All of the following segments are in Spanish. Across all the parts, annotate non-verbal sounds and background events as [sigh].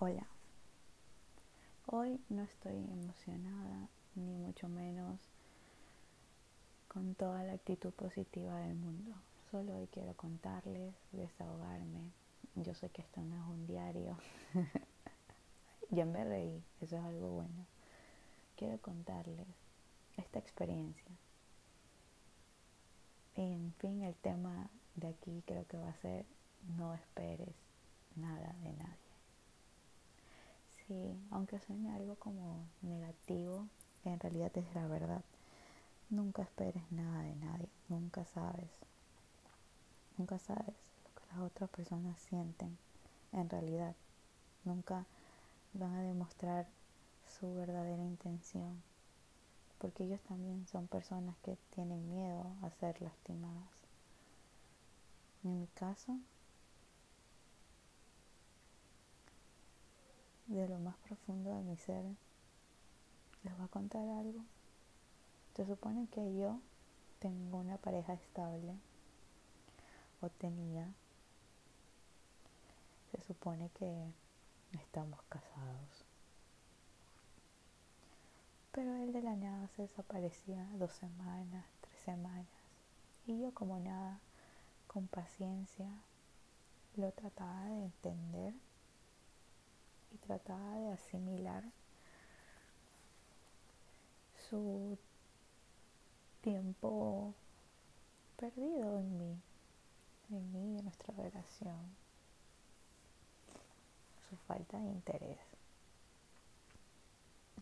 Hola. Hoy no estoy emocionada, ni mucho menos con toda la actitud positiva del mundo. Solo hoy quiero contarles, desahogarme. Yo sé que esto no es un diario. [laughs] ya me reí, eso es algo bueno. Quiero contarles esta experiencia. En fin, el tema de aquí creo que va a ser no esperes nada de nadie. Sí, aunque suene algo como negativo, en realidad es la verdad. Nunca esperes nada de nadie, nunca sabes. Nunca sabes lo que las otras personas sienten en realidad. Nunca van a demostrar su verdadera intención, porque ellos también son personas que tienen miedo a ser lastimadas. En mi caso, de lo más profundo de mi ser, les voy a contar algo. Se supone que yo tengo una pareja estable, o tenía. Se supone que estamos casados. Pero él de la nada se desaparecía dos semanas, tres semanas. Y yo como nada, con paciencia, lo trataba de entender y trataba de asimilar su tiempo perdido en mí, en mí en nuestra relación, su falta de interés.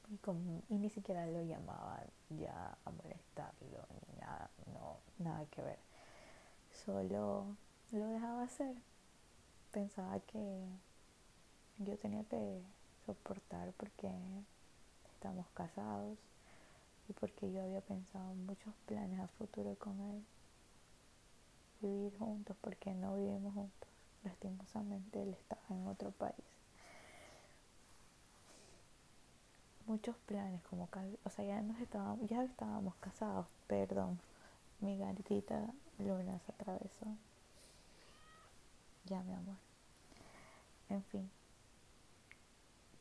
Y, y, ni siquiera lo llamaba ya a molestarlo ni nada, no, nada que ver. Solo lo dejaba hacer. Pensaba que yo tenía que soportar porque estamos casados y porque yo había pensado muchos planes a futuro con él. Vivir juntos porque no vivimos juntos. Lastimosamente él estaba en otro país. Muchos planes como o sea, ya nos estábamos, ya estábamos casados, perdón. Mi gatita Luna se atravesó. Ya mi amor. En fin,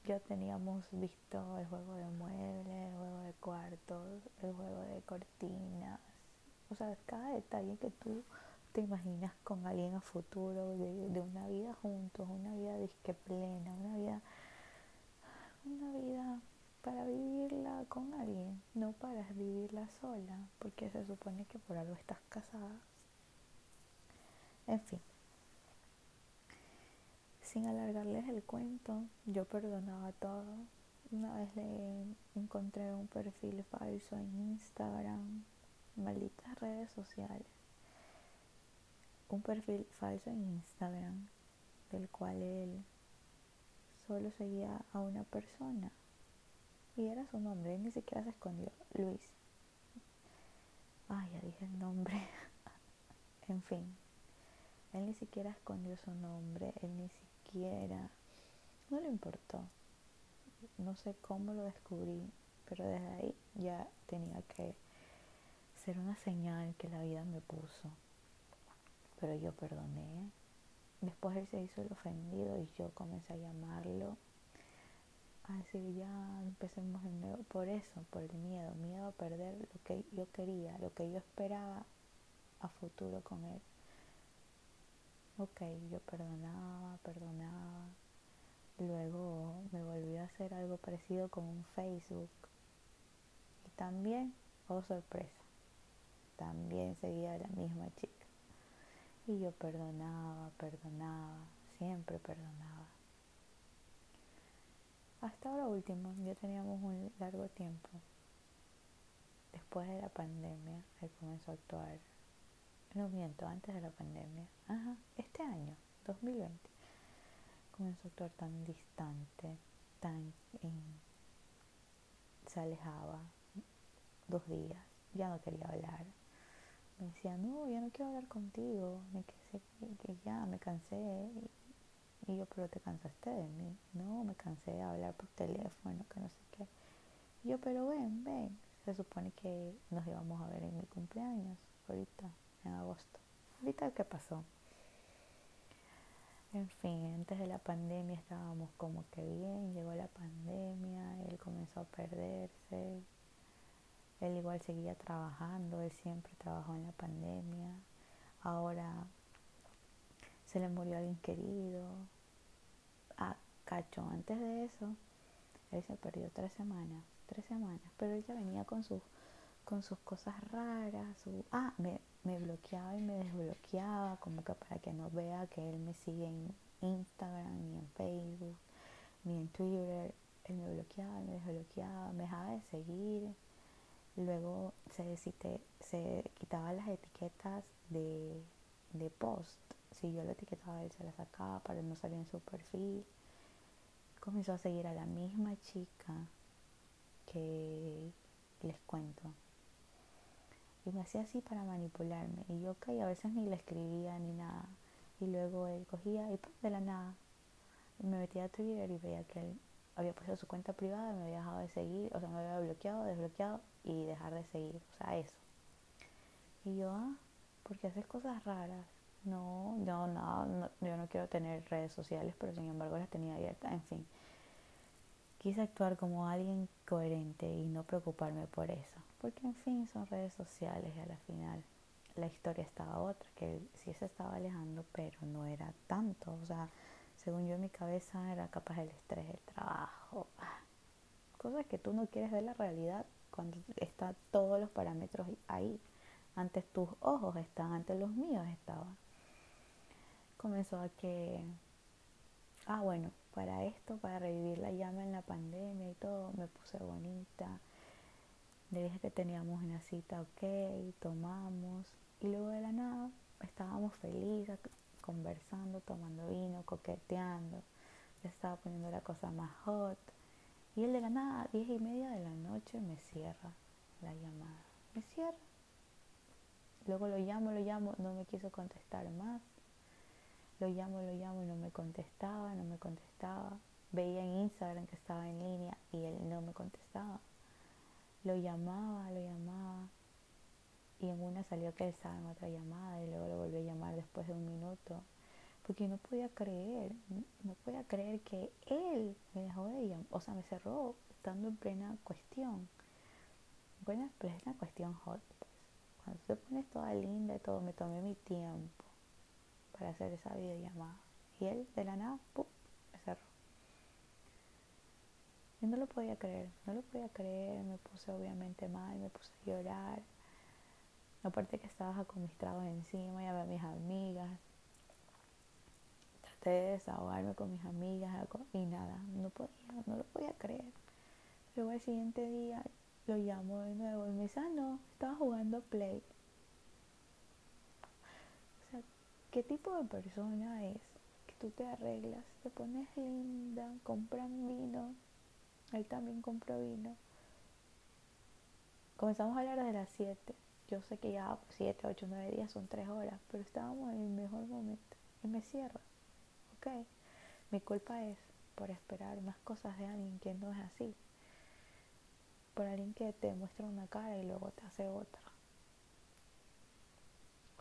ya teníamos visto el juego de muebles, el juego de cuartos, el juego de cortinas. O sea, cada detalle que tú te imaginas con alguien a futuro, de, una vida juntos, una vida disque plena, una vida, una vida para vivirla con alguien, no para vivirla sola, porque se supone que por algo estás casada. En fin sin alargarles el cuento, yo perdonaba todo. Una vez le encontré un perfil falso en Instagram, malditas redes sociales. Un perfil falso en Instagram, del cual él solo seguía a una persona. Y era su nombre, él ni siquiera se escondió, Luis. Ay, ya dije el nombre. [laughs] en fin, él ni siquiera escondió su nombre, él ni siquiera no le importó. No sé cómo lo descubrí, pero desde ahí ya tenía que ser una señal que la vida me puso. Pero yo perdoné. Después él se hizo el ofendido y yo comencé a llamarlo. A decir, ya empecemos de nuevo. Por eso, por el miedo. Miedo a perder lo que yo quería, lo que yo esperaba a futuro con él. Ok, yo perdonaba, perdonaba. Luego me volvió a hacer algo parecido con un Facebook. Y también, oh sorpresa, también seguía la misma chica. Y yo perdonaba, perdonaba, siempre perdonaba. Hasta ahora último, ya teníamos un largo tiempo. Después de la pandemia, él comenzó a actuar no miento, antes de la pandemia, ajá, este año, 2020, comenzó a actuar tan distante, tan se alejaba dos días, ya no quería hablar. Me decía, no, ya no quiero hablar contigo, me quedé, que ya me cansé. Y yo, pero te cansaste de mí. No, me cansé de hablar por teléfono, que no sé qué. Y yo, pero ven, ven. Se supone que nos íbamos a ver en mi cumpleaños, ahorita en agosto. Ahorita qué pasó. En fin, antes de la pandemia estábamos como que bien, llegó la pandemia, él comenzó a perderse, él igual seguía trabajando, él siempre trabajó en la pandemia, ahora se le murió alguien querido. Ah, cacho, antes de eso, él se perdió tres semanas, tres semanas, pero él ya venía con sus con sus cosas raras, su, ah, me, me bloqueaba y me desbloqueaba, como que para que no vea que él me sigue en Instagram, ni en Facebook, ni en Twitter. Él me bloqueaba, me desbloqueaba, me dejaba de seguir. Luego se, se quitaba las etiquetas de, de post. Si yo lo etiquetaba, él se las sacaba para no salir en su perfil. Comenzó a seguir a la misma chica que les cuento y me hacía así para manipularme. Y yo, ok, a veces ni le escribía ni nada. Y luego él cogía y de la nada me metía a Twitter y veía que él había puesto su cuenta privada, me había dejado de seguir, o sea, me había bloqueado, desbloqueado y dejar de seguir. O sea, eso. Y yo, ah, porque haces cosas raras. No, yo no, yo no quiero tener redes sociales, pero sin embargo las tenía abiertas. En fin, quise actuar como alguien coherente y no preocuparme por eso. Porque en fin son redes sociales y a la final la historia estaba otra, que sí se estaba alejando, pero no era tanto, o sea, según yo en mi cabeza era capaz del estrés, del trabajo, cosas que tú no quieres ver la realidad cuando están todos los parámetros ahí, antes tus ojos estaban, antes los míos estaban. Comenzó a que, ah bueno, para esto, para revivir la llama en la pandemia y todo, me puse bonita, le dije que teníamos una cita, ok, tomamos. Y luego de la nada estábamos felices, conversando, tomando vino, coqueteando. Ya estaba poniendo la cosa más hot. Y él de la nada, diez y media de la noche, me cierra la llamada. Me cierra. Luego lo llamo, lo llamo, no me quiso contestar más. Lo llamo, lo llamo y no me contestaba, no me contestaba. Veía en Instagram que estaba en línea y él no me contestaba. Lo llamaba, lo llamaba. Y en una salió que él estaba en otra llamada y luego lo volvió a llamar después de un minuto. Porque no podía creer, no podía creer que él me dejó de llamar, o sea, me cerró estando en plena cuestión. En plena, cuestión hot. Pues. Cuando te pones toda linda y todo, me tomé mi tiempo para hacer esa videollamada. Y él de la nada, ¡pum! no lo podía creer, no lo podía creer, me puse obviamente mal, me puse a llorar. Aparte que estaba con mis tragos encima, ya a mis amigas. Traté de desahogarme con mis amigas y nada, no podía, no lo podía creer. Luego al siguiente día lo llamo de nuevo y me dice, ah, no, estaba jugando Play. O sea, ¿qué tipo de persona es? Que tú te arreglas, te pones linda, compran vino, él también compró vino. Comenzamos a hablar desde las 7. Yo sé que ya 7, 8, 9 días son 3 horas, pero estábamos en el mejor momento. Y me cierra. Ok. Mi culpa es por esperar más cosas de alguien que no es así. Por alguien que te muestra una cara y luego te hace otra.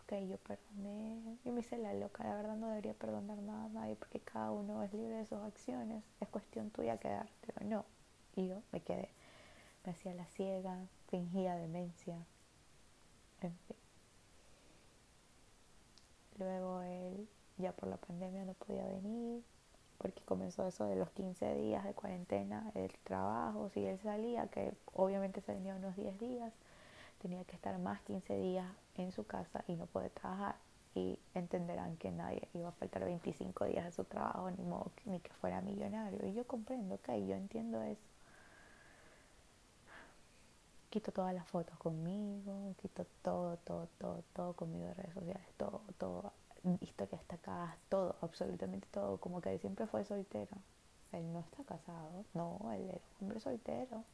Ok, yo perdoné. Y me hice la loca. La verdad no debería perdonar nada a nadie porque cada uno es libre de sus acciones. Es cuestión tuya quedarte o no. Y yo me quedé. Me hacía la ciega, fingía demencia. En fin. Luego él ya por la pandemia no podía venir porque comenzó eso de los 15 días de cuarentena, el trabajo, si él salía, que obviamente se venía unos 10 días, tenía que estar más 15 días en su casa y no poder trabajar. Y entenderán que nadie iba a faltar 25 días de su trabajo, ni, modo, ni que fuera millonario. Y yo comprendo, ok, yo entiendo eso quito todas las fotos conmigo, quito todo, todo, todo, todo conmigo de redes sociales, todo, todo, historias destacadas, todo, absolutamente todo, como que él siempre fue soltero. Él no está casado, no, él era un hombre soltero.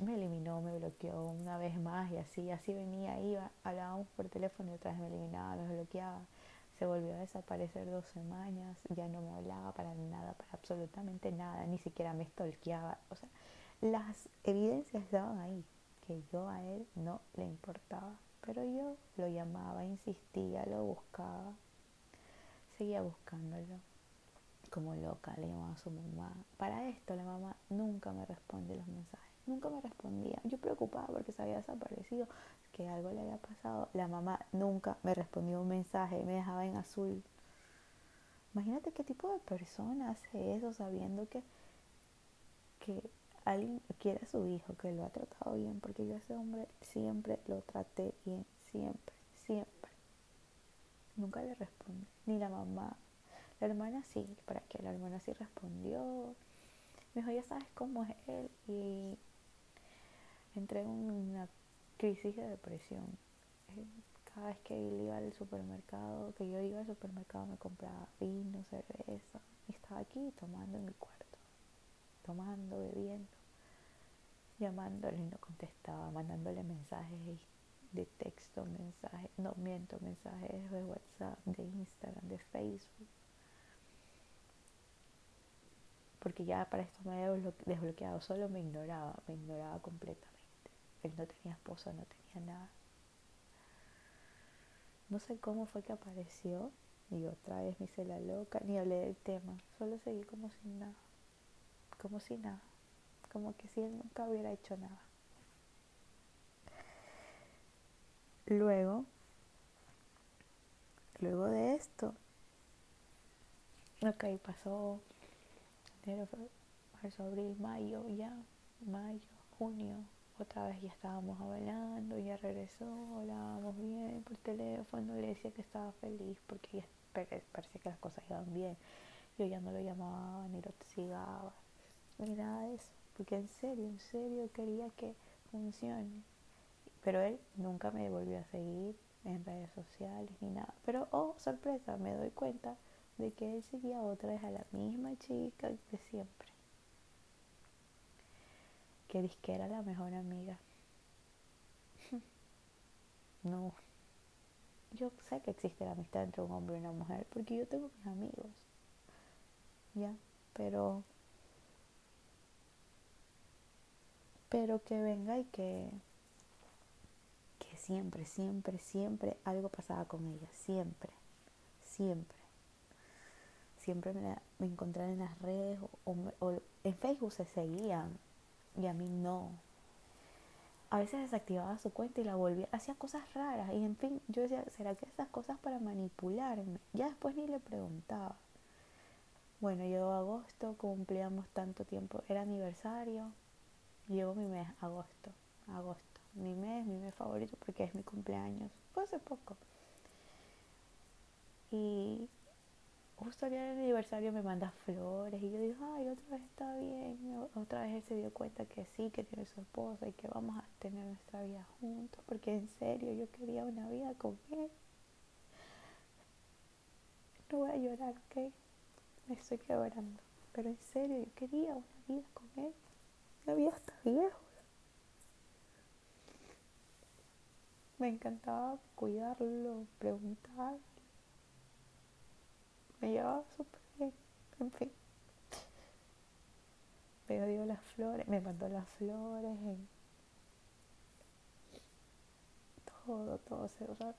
Me eliminó, me bloqueó una vez más y así, así venía, iba, hablábamos por teléfono y otra vez me eliminaba, me bloqueaba. Se volvió a desaparecer dos semanas, ya no me hablaba para nada, para absolutamente nada, ni siquiera me stalkeaba. O sea, las evidencias estaban ahí, que yo a él no le importaba, pero yo lo llamaba, insistía, lo buscaba. seguía buscándolo como loca, le llamaba a su mamá. Para esto la mamá nunca me responde los mensajes, nunca me respondía. Yo preocupada porque se había desaparecido, que algo le había pasado. La mamá nunca me respondió un mensaje, me dejaba en azul. Imagínate qué tipo de persona hace eso sabiendo que, que alguien quiere a su hijo, que lo ha tratado bien, porque yo a ese hombre siempre lo traté bien, siempre, siempre. Nunca le responde, ni la mamá. La hermana sí, para que la hermana sí respondió. Me dijo, ya sabes cómo es él. Y entré en una crisis de depresión. Eh, cada vez que iba al supermercado, que yo iba al supermercado me compraba vino, cerveza. Y estaba aquí tomando en mi cuarto, tomando, bebiendo, llamándole y no contestaba, mandándole mensajes de texto, mensajes, no miento, mensajes de WhatsApp, de Instagram, de Facebook. Porque ya para esto me había desbloqueado, solo me ignoraba, me ignoraba completamente. Él no tenía esposa, no tenía nada. No sé cómo fue que apareció y otra vez me hice la loca, ni hablé del tema, solo seguí como si nada, como si nada, como que si él nunca hubiera hecho nada. Luego, luego de esto, ok, pasó enero, marzo, abril, mayo, ya, mayo, junio, otra vez ya estábamos hablando, ya regresó, hablábamos bien por teléfono, le decía que estaba feliz porque ya parecía que las cosas iban bien. Yo ya no lo llamaba ni lo sigaba, ni nada de eso, porque en serio, en serio quería que funcione. Pero él nunca me volvió a seguir en redes sociales ni nada. Pero, oh, sorpresa, me doy cuenta de que él seguía otra vez a la misma chica de siempre que dije que era la mejor amiga. [laughs] no. Yo sé que existe la amistad entre un hombre y una mujer porque yo tengo mis amigos. Ya, pero pero que venga y que que siempre, siempre, siempre algo pasaba con ella, siempre, siempre. Siempre me, me encontraban en las redes o, o en Facebook se seguían y a mí no. A veces desactivaba su cuenta y la volvía, hacía cosas raras y en fin, yo decía, ¿será que esas cosas para manipularme? Ya después ni le preguntaba. Bueno, llegó agosto, cumplíamos tanto tiempo, era aniversario, llegó mi mes, agosto, agosto, mi mes, mi mes favorito porque es mi cumpleaños, fue hace poco. Y justo el día del aniversario me manda flores y yo digo, ay, otra vez está bien, otra vez él se dio cuenta que sí, que tiene su esposa y que vamos a tener nuestra vida juntos, porque en serio yo quería una vida con él. No voy a llorar, ¿ok? Me estoy quebrando, pero en serio yo quería una vida con él. La vida está viejo. Me encantaba cuidarlo, preguntar me llevaba súper bien, en fin. Me dio las flores, me mandó las flores, todo, todo cerrado.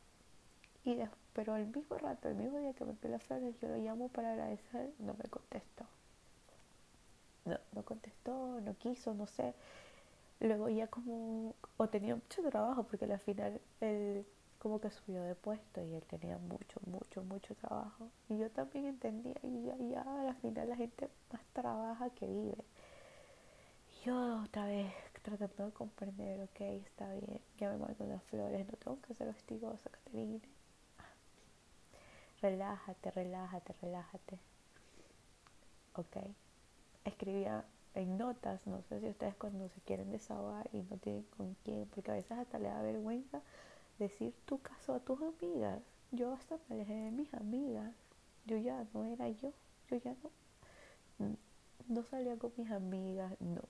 Y pero el mismo rato, el mismo día que me envió las flores, yo lo llamo para agradecer, no me contestó. No, no contestó, no quiso, no sé. Luego ya como, o tenía mucho trabajo, porque al final el como que subió de puesto y él tenía mucho, mucho, mucho trabajo. Y yo también entendía, y ya, ya al final la gente más trabaja que vive. Y yo otra vez tratando de comprender, ok, está bien, ya me mando las flores, no tengo que ser hostigosa, Caterine. Relájate, relájate, relájate. Ok. Escribía en notas, no sé si ustedes cuando se quieren desahogar y no tienen con quién, porque a veces hasta le da vergüenza decir tu caso a tus amigas. Yo hasta me alejé de mis amigas. Yo ya no era yo. Yo ya no, no salía con mis amigas. No,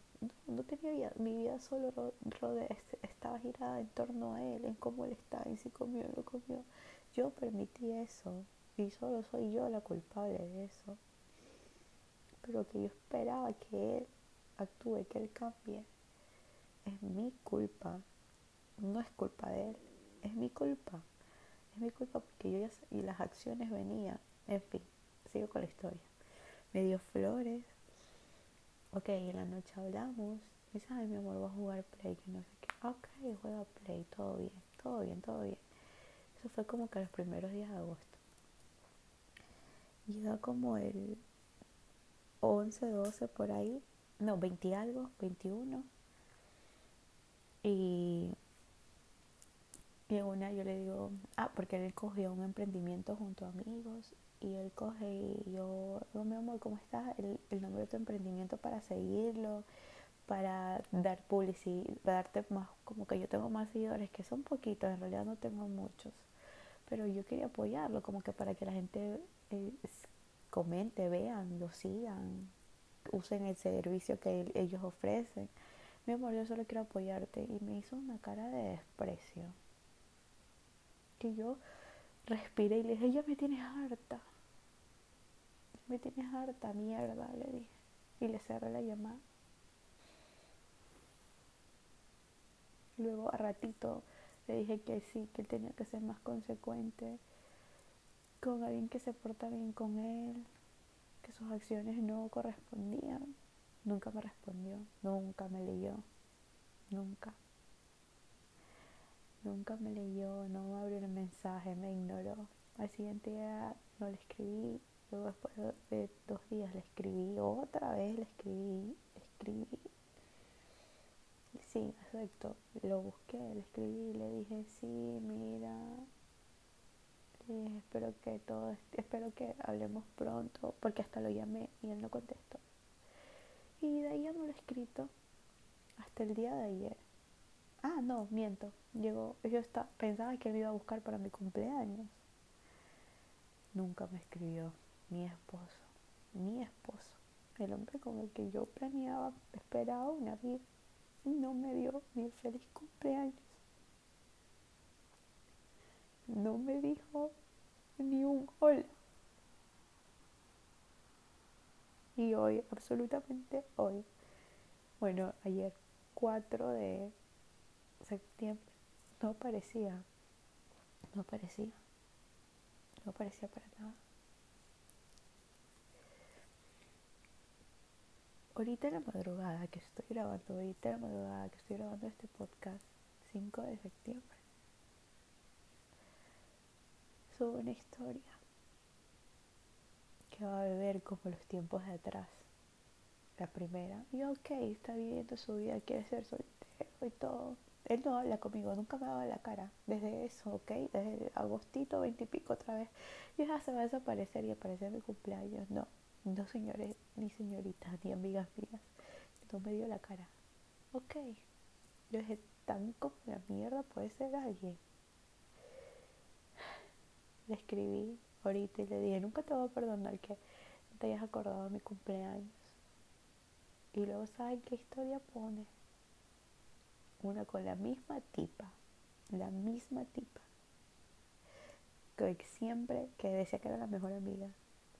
no, tenía vida. Mi vida solo rode, estaba girada en torno a él, en cómo él estaba, en si comió o no comió. Yo permití eso. Y solo soy yo la culpable de eso. Pero que yo esperaba que él actúe, que él cambie. Es mi culpa. No es culpa de él es mi culpa. Es mi culpa porque yo ya y las acciones venían. En fin, sigo con la historia. Me dio flores. Ok, en la noche hablamos. Me dice, ay, mi amor, voy a jugar play, que no sé qué. Ok, juega play, todo bien, todo bien, todo bien. Eso fue como que los primeros días de agosto. Llega como el 11, 12 por ahí. No, 20 algo, 21. Y, y una yo le digo, ah, porque él cogió un emprendimiento junto a amigos y él coge y yo, digo, mi amor, ¿cómo estás? El, el nombre de tu emprendimiento para seguirlo, para dar publicidad, darte más, como que yo tengo más seguidores, que son poquitos, en realidad no tengo muchos, pero yo quería apoyarlo, como que para que la gente eh, comente, vean, lo sigan, usen el servicio que ellos ofrecen. Mi amor, yo solo quiero apoyarte. Y me hizo una cara de desprecio. Que yo respiré y le dije, ya me tienes harta. Me tienes harta, mierda, le dije. Y le cerré la llamada. Luego a ratito le dije que sí, que él tenía que ser más consecuente con alguien que se porta bien con él, que sus acciones no correspondían. Nunca me respondió, nunca me leyó, nunca. Nunca me leyó, no me abrió el mensaje, me ignoró. Al siguiente día no le escribí, luego después de dos días le escribí, otra vez le escribí, le escribí. Sí, exacto, lo busqué, le escribí, le dije, sí, mira, espero que todo, espero que hablemos pronto, porque hasta lo llamé y él no contestó. Y de ahí ya no lo he escrito hasta el día de ayer. Ah, no, miento. Llegó, yo estaba, pensaba que él me iba a buscar para mi cumpleaños. Nunca me escribió mi esposo, mi esposo, el hombre con el que yo planeaba, esperaba una vida. No me dio ni el feliz cumpleaños. No me dijo ni un hola. Y hoy, absolutamente hoy, bueno, ayer 4 de septiembre, no parecía, no parecía, no parecía para nada. Ahorita en la madrugada que estoy grabando, ahorita en la madrugada que estoy grabando este podcast, 5 de septiembre, subo una historia que va a beber como los tiempos de atrás. La primera, y ok, está viviendo su vida, quiere ser soltero y todo. Él no habla conmigo, nunca me daba la cara. Desde eso, ok, desde agostito, veintipico otra vez. Y ya se va a desaparecer y aparecer mi cumpleaños. No, no señores, ni señoritas, ni amigas mías. No me dio la cara. Ok, yo dije, tan como la mierda puede ser alguien. Le escribí, ahorita y le dije, nunca te voy a perdonar que te hayas acordado de mi cumpleaños. Y luego, ¿saben qué historia pone? Una con la misma tipa, la misma tipa, que siempre, que decía que era la mejor amiga,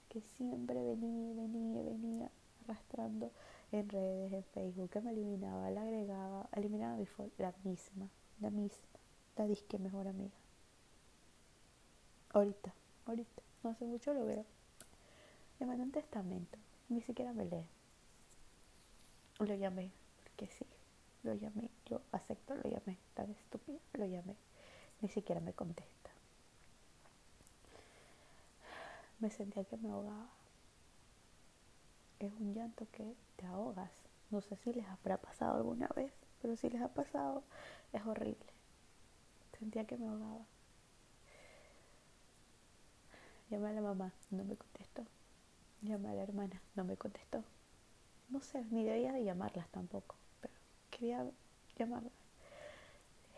que siempre venía, venía, venía arrastrando en redes, en Facebook, que me eliminaba, la agregaba, eliminaba mi foto, la misma, la misma, la disque mejor amiga. Ahorita ahorita, no hace mucho lo veo. Le mandé un testamento, ni siquiera me lee. Lo llamé, porque sí, lo llamé, yo acepto, lo llamé, tan estúpido, lo llamé, ni siquiera me contesta. Me sentía que me ahogaba. Es un llanto que te ahogas. No sé si les habrá pasado alguna vez, pero si les ha pasado, es horrible. Sentía que me ahogaba. Llamé a la mamá, no me contestó. Llamé a la hermana, no me contestó. No sé, ni debía de llamarlas tampoco, quería llamarlas.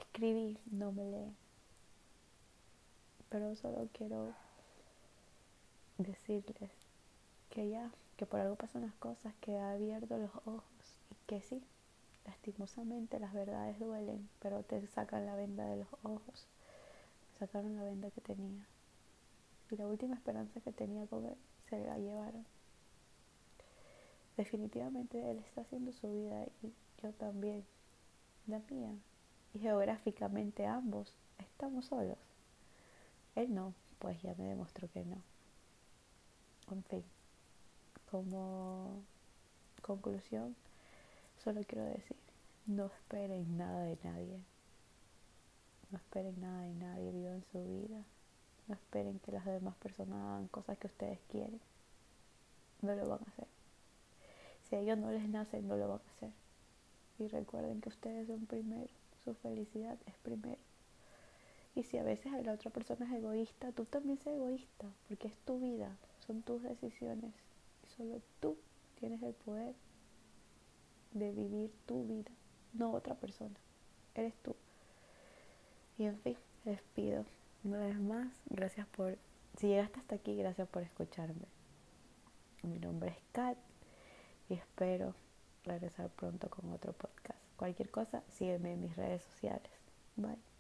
Escribí, no me lee. Pero solo quiero decirles que ya, que por algo pasan las cosas, que ha abierto los ojos y que sí, lastimosamente las verdades duelen, pero te sacan la venda de los ojos. Sacaron la venda que tenía y la última esperanza que tenía con él se la llevaron. Definitivamente él está haciendo su vida y también, la mía. Y geográficamente ambos estamos solos. Él no, pues ya me demostró que no. En fin, como conclusión, solo quiero decir, no esperen nada de nadie. No esperen nada de nadie, vivan su vida. No esperen que las demás personas hagan cosas que ustedes quieren. No lo van a hacer. Si a ellos no les nace, no lo van a hacer. Y recuerden que ustedes son primero. Su felicidad es primero. Y si a veces la otra persona es egoísta, tú también sé egoísta, porque es tu vida, son tus decisiones. Y solo tú tienes el poder de vivir tu vida, no otra persona. Eres tú. Y en fin, les pido una vez más, gracias por, si llegaste hasta aquí, gracias por escucharme. Mi nombre es Kat y espero regresar pronto con otro podcast. Cualquier cosa, sígueme en mis redes sociales. Bye.